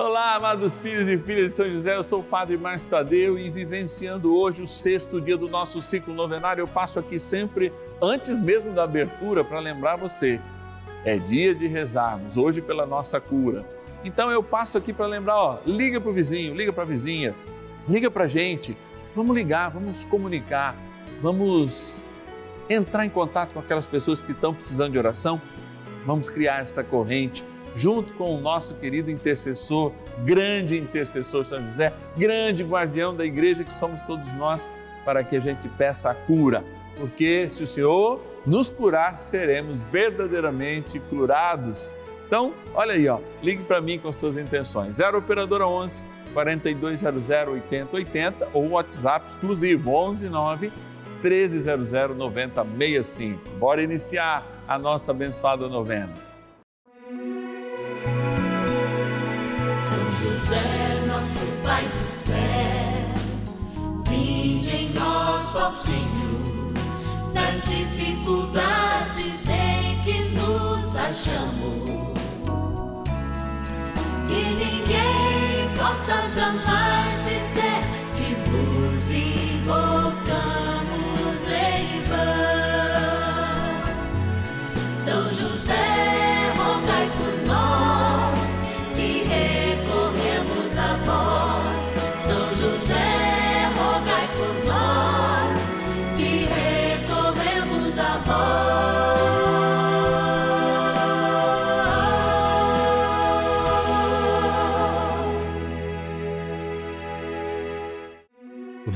Olá, amados filhos e filhas de São José, eu sou o Padre Márcio Tadeu e vivenciando hoje o sexto dia do nosso ciclo novenário, eu passo aqui sempre, antes mesmo da abertura, para lembrar você, é dia de rezarmos, hoje pela nossa cura. Então eu passo aqui para lembrar, ó, liga para o vizinho, liga para a vizinha, liga para a gente, vamos ligar, vamos comunicar, vamos entrar em contato com aquelas pessoas que estão precisando de oração, vamos criar essa corrente junto com o nosso querido intercessor, grande intercessor São José, grande guardião da igreja que somos todos nós, para que a gente peça a cura. Porque se o Senhor nos curar, seremos verdadeiramente curados. Então, olha aí, ó, ligue para mim com suas intenções. 0 operadora 11 4200 8080 ou WhatsApp exclusivo 11 9 1300 9065. Bora iniciar a nossa abençoada novena. José, nosso Pai do céu, vinde em nós, ó Senhor, nas dificuldades em que nos achamos. Que ninguém possa jamais dizer que vos invocamos.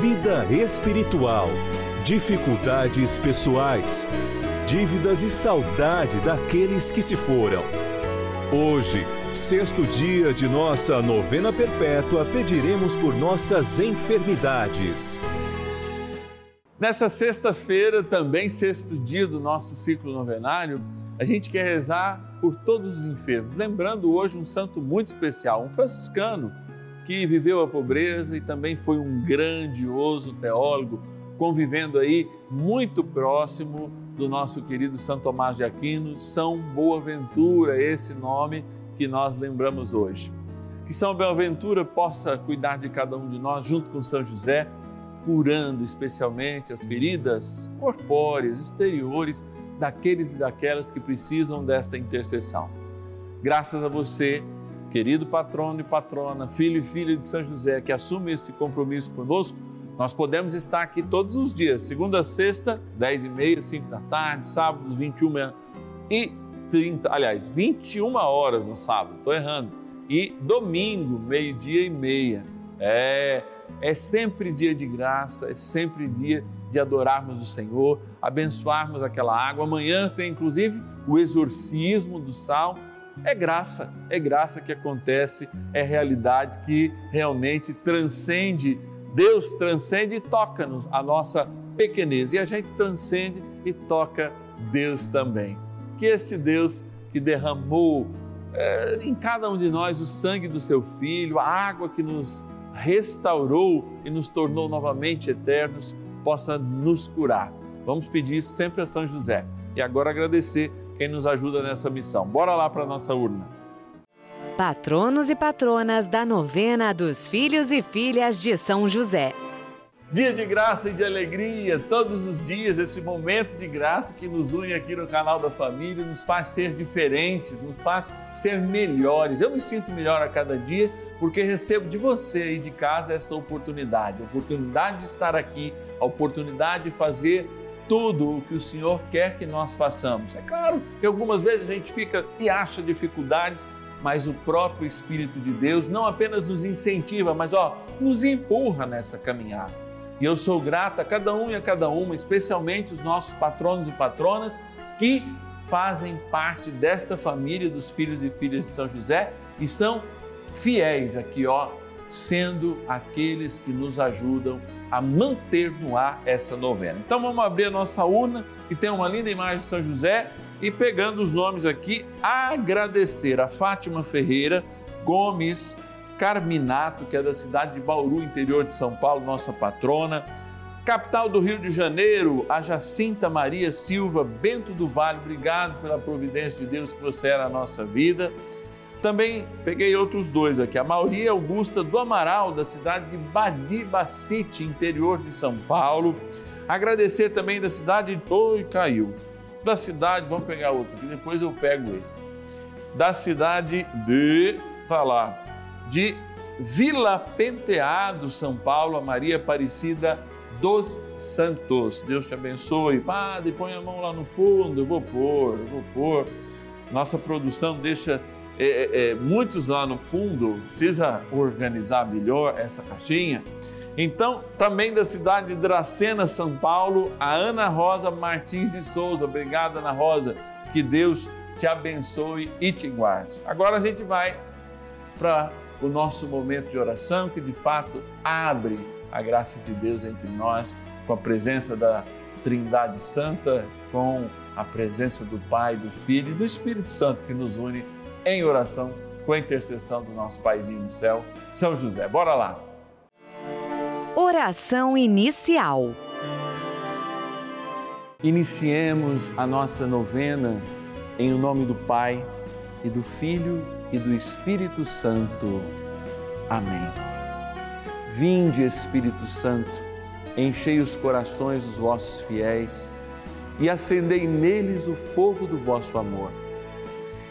vida espiritual, dificuldades pessoais, dívidas e saudade daqueles que se foram. Hoje, sexto dia de nossa novena perpétua, pediremos por nossas enfermidades. Nessa sexta-feira, também sexto dia do nosso ciclo novenário, a gente quer rezar por todos os enfermos. Lembrando hoje um santo muito especial, um franciscano que viveu a pobreza e também foi um grandioso teólogo, convivendo aí muito próximo do nosso querido São Tomás de Aquino, São Boaventura, esse nome que nós lembramos hoje. Que São Boaventura possa cuidar de cada um de nós junto com São José, curando especialmente as feridas corpóreas, exteriores daqueles e daquelas que precisam desta intercessão. Graças a você, querido patrono e patrona, filho e filha de São José, que assume esse compromisso conosco, nós podemos estar aqui todos os dias, segunda a sexta, 10 e meia, 5 da tarde, sábados, 21 e 30, aliás, 21 horas no sábado, estou errando, e domingo, meio-dia e meia. É, é sempre dia de graça, é sempre dia de adorarmos o Senhor, abençoarmos aquela água. Amanhã tem inclusive o exorcismo do sal é graça, é graça que acontece, é realidade que realmente transcende, Deus transcende e toca-nos a nossa pequenez e a gente transcende e toca Deus também. Que este Deus que derramou é, em cada um de nós o sangue do seu Filho, a água que nos restaurou e nos tornou novamente eternos, possa nos curar. Vamos pedir sempre a São José e agora agradecer quem nos ajuda nessa missão. Bora lá para a nossa urna. Patronos e patronas da novena dos filhos e filhas de São José. Dia de graça e de alegria, todos os dias, esse momento de graça que nos une aqui no canal da família, nos faz ser diferentes, nos faz ser melhores. Eu me sinto melhor a cada dia porque recebo de você aí de casa essa oportunidade, a oportunidade de estar aqui, a oportunidade de fazer tudo o que o Senhor quer que nós façamos. É claro que algumas vezes a gente fica e acha dificuldades, mas o próprio Espírito de Deus não apenas nos incentiva, mas ó, nos empurra nessa caminhada. E eu sou grata a cada um e a cada uma, especialmente os nossos patronos e patronas que fazem parte desta família dos filhos e filhas de São José e são fiéis aqui, ó, sendo aqueles que nos ajudam a manter no ar essa novena. Então vamos abrir a nossa urna, que tem uma linda imagem de São José, e pegando os nomes aqui, agradecer a Fátima Ferreira Gomes Carminato, que é da cidade de Bauru, interior de São Paulo, nossa patrona. Capital do Rio de Janeiro, a Jacinta Maria Silva Bento do Vale, obrigado pela providência de Deus que você é na nossa vida. Também peguei outros dois aqui. A Maria Augusta do Amaral, da cidade de Badibacite, interior de São Paulo. Agradecer também da cidade de Oi, caiu. Da cidade, vamos pegar outro aqui, depois eu pego esse. Da cidade de. tá lá de Vila Penteado, São Paulo, a Maria Aparecida dos Santos. Deus te abençoe. Padre, põe a mão lá no fundo, eu vou pôr, eu vou pôr. Nossa produção deixa é, é, é, muitos lá no fundo, precisa organizar melhor essa caixinha. Então, também da cidade de Dracena, São Paulo, a Ana Rosa Martins de Souza. Obrigada, Ana Rosa. Que Deus te abençoe e te guarde. Agora a gente vai para o nosso momento de oração, que de fato abre a graça de Deus entre nós, com a presença da Trindade Santa, com a presença do Pai, do Filho e do Espírito Santo que nos une em oração com a intercessão do nosso Paizinho no céu, São José. Bora lá! Oração inicial. Iniciemos a nossa novena em o nome do Pai e do Filho e do Espírito Santo. Amém. Vinde, Espírito Santo, enchei os corações dos vossos fiéis e acendei neles o fogo do vosso amor.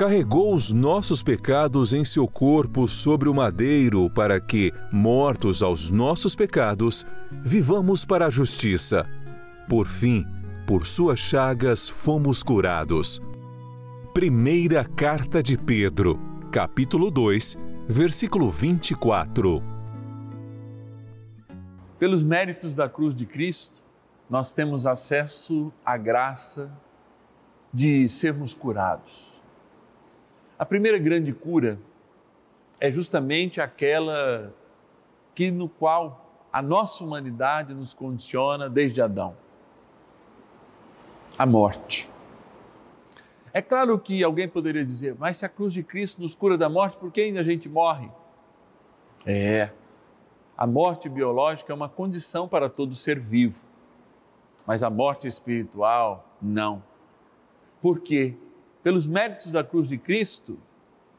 Carregou os nossos pecados em seu corpo sobre o madeiro, para que, mortos aos nossos pecados, vivamos para a justiça. Por fim, por suas chagas fomos curados. Primeira Carta de Pedro, capítulo 2, versículo 24. Pelos méritos da cruz de Cristo, nós temos acesso à graça de sermos curados. A primeira grande cura é justamente aquela que no qual a nossa humanidade nos condiciona desde Adão a morte. É claro que alguém poderia dizer, mas se a cruz de Cristo nos cura da morte, por que ainda a gente morre? É, a morte biológica é uma condição para todo ser vivo, mas a morte espiritual, não. Por quê? Pelos méritos da cruz de Cristo,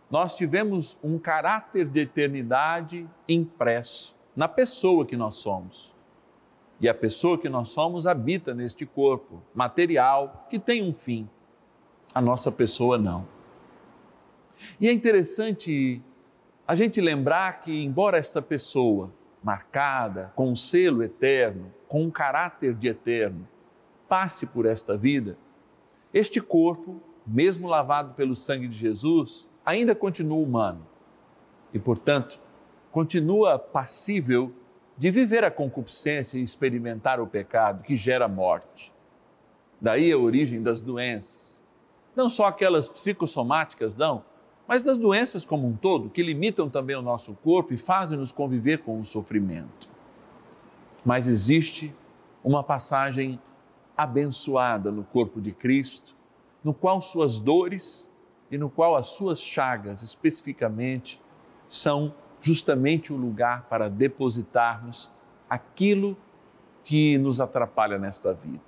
nós tivemos um caráter de eternidade impresso na pessoa que nós somos. E a pessoa que nós somos habita neste corpo material que tem um fim. A nossa pessoa não. E é interessante a gente lembrar que, embora esta pessoa marcada com um selo eterno, com um caráter de eterno, passe por esta vida, este corpo, mesmo lavado pelo sangue de Jesus, ainda continua humano e, portanto, continua passível de viver a concupiscência e experimentar o pecado que gera morte. Daí a origem das doenças. Não só aquelas psicossomáticas, não, mas das doenças como um todo, que limitam também o nosso corpo e fazem-nos conviver com o sofrimento. Mas existe uma passagem abençoada no corpo de Cristo, no qual suas dores e no qual as suas chagas especificamente são justamente o lugar para depositarmos aquilo que nos atrapalha nesta vida.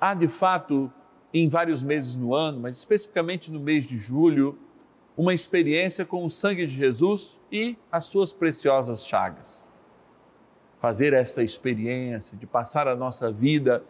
Há de fato, em vários meses no ano, mas especificamente no mês de julho, uma experiência com o sangue de Jesus e as suas preciosas chagas. Fazer essa experiência de passar a nossa vida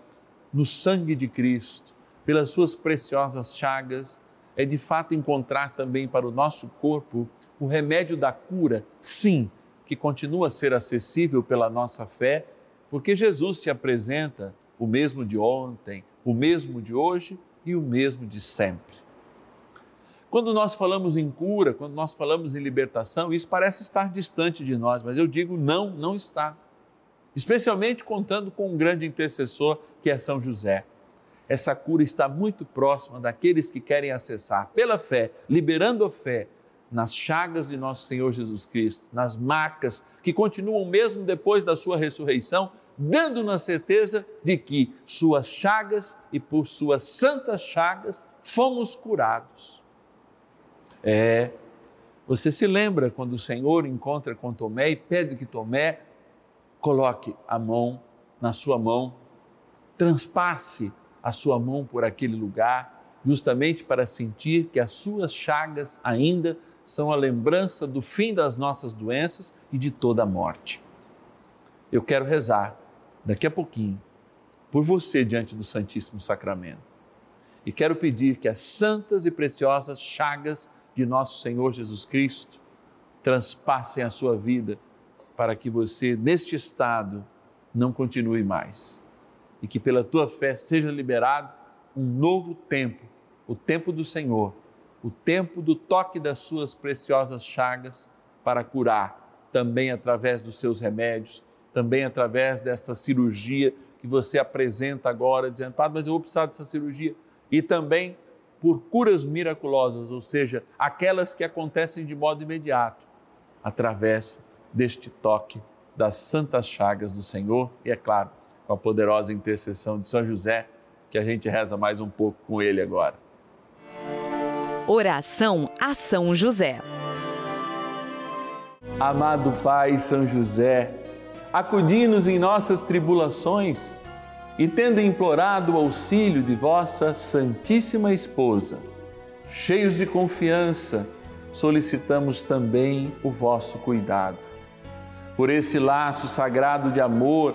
no sangue de Cristo, pelas suas preciosas chagas, é de fato encontrar também para o nosso corpo o remédio da cura, sim, que continua a ser acessível pela nossa fé, porque Jesus se apresenta o mesmo de ontem, o mesmo de hoje e o mesmo de sempre. Quando nós falamos em cura, quando nós falamos em libertação, isso parece estar distante de nós, mas eu digo não, não está. Especialmente contando com um grande intercessor que é São José essa cura está muito próxima daqueles que querem acessar pela fé, liberando a fé nas chagas de nosso Senhor Jesus Cristo, nas marcas que continuam mesmo depois da sua ressurreição, dando-nos a certeza de que suas chagas e por suas santas chagas fomos curados. É, você se lembra quando o Senhor encontra com Tomé e pede que Tomé coloque a mão na sua mão, transpasse a sua mão por aquele lugar, justamente para sentir que as suas chagas ainda são a lembrança do fim das nossas doenças e de toda a morte. Eu quero rezar daqui a pouquinho por você diante do Santíssimo Sacramento. E quero pedir que as santas e preciosas chagas de nosso Senhor Jesus Cristo transpassem a sua vida para que você, neste estado, não continue mais e que pela tua fé seja liberado um novo tempo, o tempo do Senhor, o tempo do toque das suas preciosas chagas para curar, também através dos seus remédios, também através desta cirurgia que você apresenta agora, dizendo, Padre, mas eu vou precisar dessa cirurgia. E também por curas miraculosas, ou seja, aquelas que acontecem de modo imediato, através deste toque das santas chagas do Senhor e, é claro, com a poderosa intercessão de São José, que a gente reza mais um pouco com ele agora. Oração a São José. Amado Pai São José, acudi-nos em nossas tribulações e, tendo implorado o auxílio de vossa Santíssima Esposa, cheios de confiança, solicitamos também o vosso cuidado. Por esse laço sagrado de amor,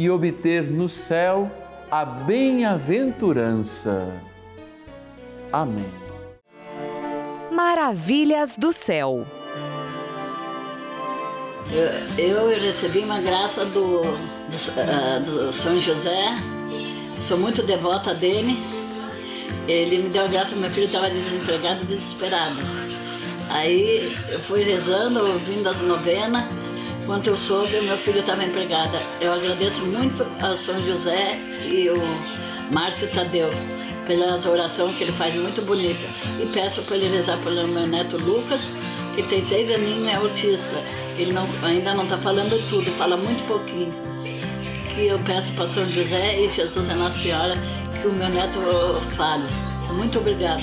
e obter no céu a bem-aventurança. Amém. Maravilhas do céu. Eu, eu recebi uma graça do, do, uh, do São José, sou muito devota dele. Ele me deu a graça, meu filho estava desempregado, desesperado. Aí eu fui rezando, ouvindo as novenas. Quando eu soube, meu filho estava empregado. Eu agradeço muito ao São José e o Márcio Tadeu pelas orações que ele faz muito bonita. E peço para ele rezar pelo meu neto Lucas, que tem seis aninhos e é autista. Ele não, ainda não está falando tudo, fala muito pouquinho. Que eu peço para São José e Jesus é Nossa Senhora que o meu neto fale. Muito obrigada.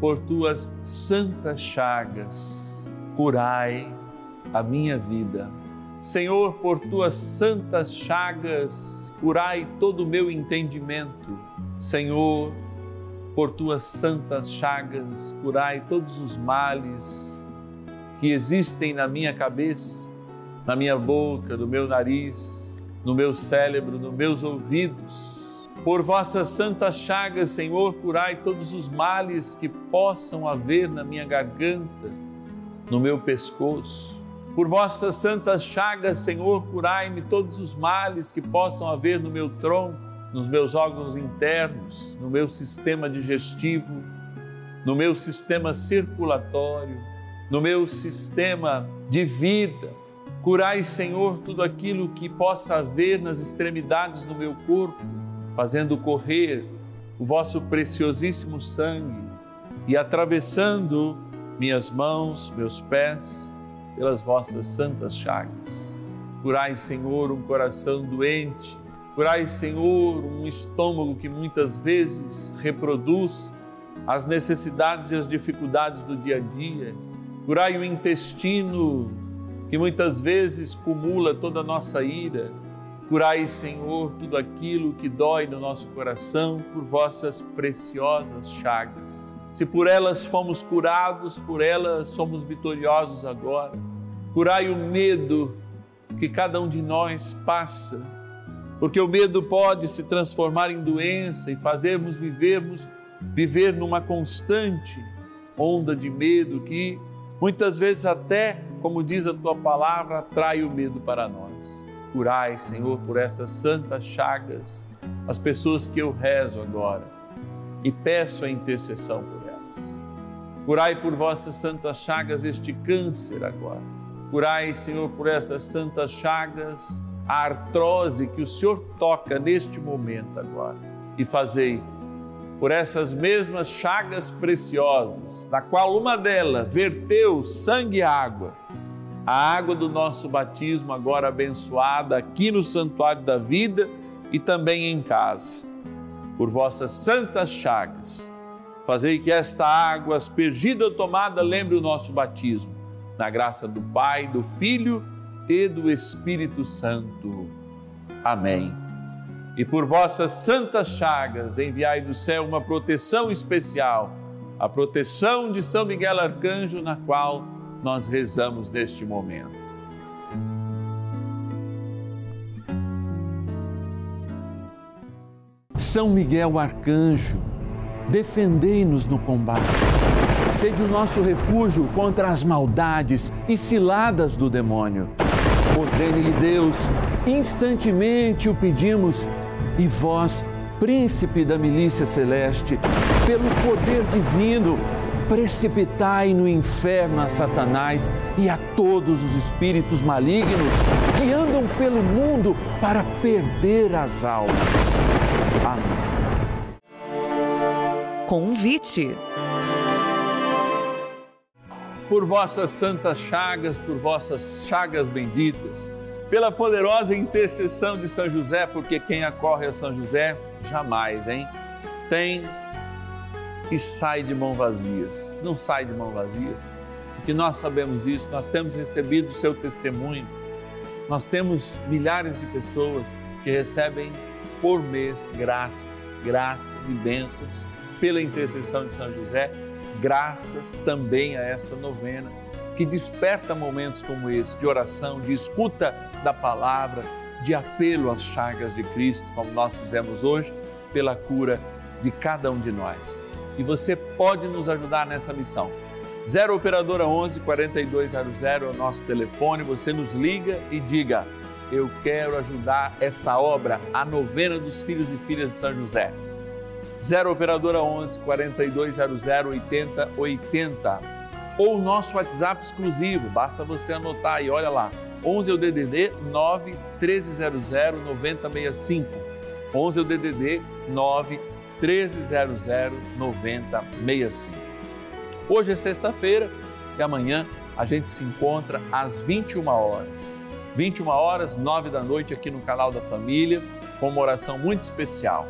por tuas santas chagas, curai a minha vida Senhor, por tuas santas chagas, curai todo o meu entendimento. Senhor, por tuas santas chagas, curai todos os males que existem na minha cabeça, na minha boca, no meu nariz, no meu cérebro, nos meus ouvidos. Por vossas santas chagas, Senhor, curai todos os males que possam haver na minha garganta, no meu pescoço por vossas santas chagas, Senhor, curai-me todos os males que possam haver no meu tronco, nos meus órgãos internos, no meu sistema digestivo, no meu sistema circulatório, no meu sistema de vida. Curai, Senhor, tudo aquilo que possa haver nas extremidades do meu corpo, fazendo correr o vosso preciosíssimo sangue e atravessando minhas mãos, meus pés, pelas vossas santas chagas. Curai, Senhor, um coração doente, curai, Senhor, um estômago que muitas vezes reproduz as necessidades e as dificuldades do dia a dia. Curai o intestino que muitas vezes cumula toda a nossa ira. Curai, Senhor, tudo aquilo que dói no nosso coração por vossas preciosas chagas. Se por elas fomos curados, por elas somos vitoriosos agora. Curai o medo que cada um de nós passa, porque o medo pode se transformar em doença e fazermos vivermos viver numa constante onda de medo que muitas vezes até, como diz a tua palavra, atrai o medo para nós. Curai, Senhor, por essas santas chagas, as pessoas que eu rezo agora e peço a intercessão por elas. Curai por vossas santas chagas este câncer agora Curai, Senhor, por estas santas chagas, a artrose que o Senhor toca neste momento agora. E fazei por essas mesmas chagas preciosas, na qual uma delas verteu sangue e água, a água do nosso batismo agora abençoada aqui no santuário da vida e também em casa. Por vossas santas chagas, fazei que esta água aspergida ou tomada lembre o nosso batismo na graça do Pai, do Filho e do Espírito Santo. Amém. E por vossas santas chagas, enviai do céu uma proteção especial, a proteção de São Miguel Arcanjo, na qual nós rezamos neste momento. São Miguel Arcanjo, defendei-nos no combate Sede o nosso refúgio contra as maldades e ciladas do demônio. Ordene-lhe Deus, instantemente o pedimos, e vós príncipe da milícia celeste, pelo poder divino, precipitai no inferno a Satanás e a todos os espíritos malignos que andam pelo mundo para perder as almas. Amém. Convite. Por vossas santas chagas, por vossas chagas benditas, pela poderosa intercessão de São José, porque quem acorre a São José jamais, hein? Tem e sai de mão vazias. Não sai de mão vazias, porque nós sabemos isso, nós temos recebido o seu testemunho. Nós temos milhares de pessoas que recebem por mês graças, graças e bênçãos pela intercessão de São José, graças também a esta novena que desperta momentos como esse de oração, de escuta da palavra, de apelo às chagas de Cristo, como nós fizemos hoje, pela cura de cada um de nós. E você pode nos ajudar nessa missão. 0 Operadora 11 4200 é o nosso telefone. Você nos liga e diga: Eu quero ajudar esta obra, a novena dos filhos e filhas de São José. 0 Operadora 11 4200 8080. Ou o nosso WhatsApp exclusivo, basta você anotar aí, olha lá. 11 é o DDD 9 1300 9065. 11 é o DDD 9 1300 9065. Hoje é sexta-feira e amanhã a gente se encontra às 21 horas. 21 horas, 9 da noite aqui no canal da Família, com uma oração muito especial.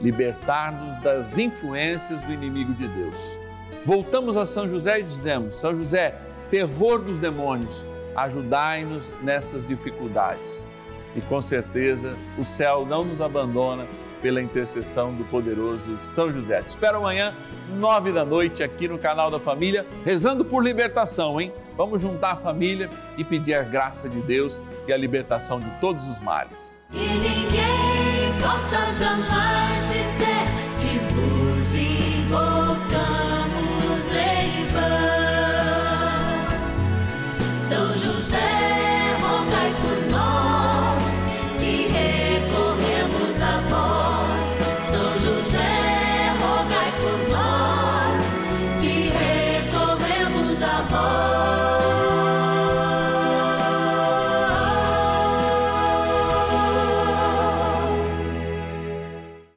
Libertar-nos das influências do inimigo de Deus. Voltamos a São José e dizemos: São José, terror dos demônios, ajudai-nos nessas dificuldades. E com certeza o céu não nos abandona pela intercessão do poderoso São José. Te espero amanhã, nove da noite, aqui no canal da Família, rezando por libertação, hein? Vamos juntar a família e pedir a graça de Deus e a libertação de todos os males. E ninguém possa jamais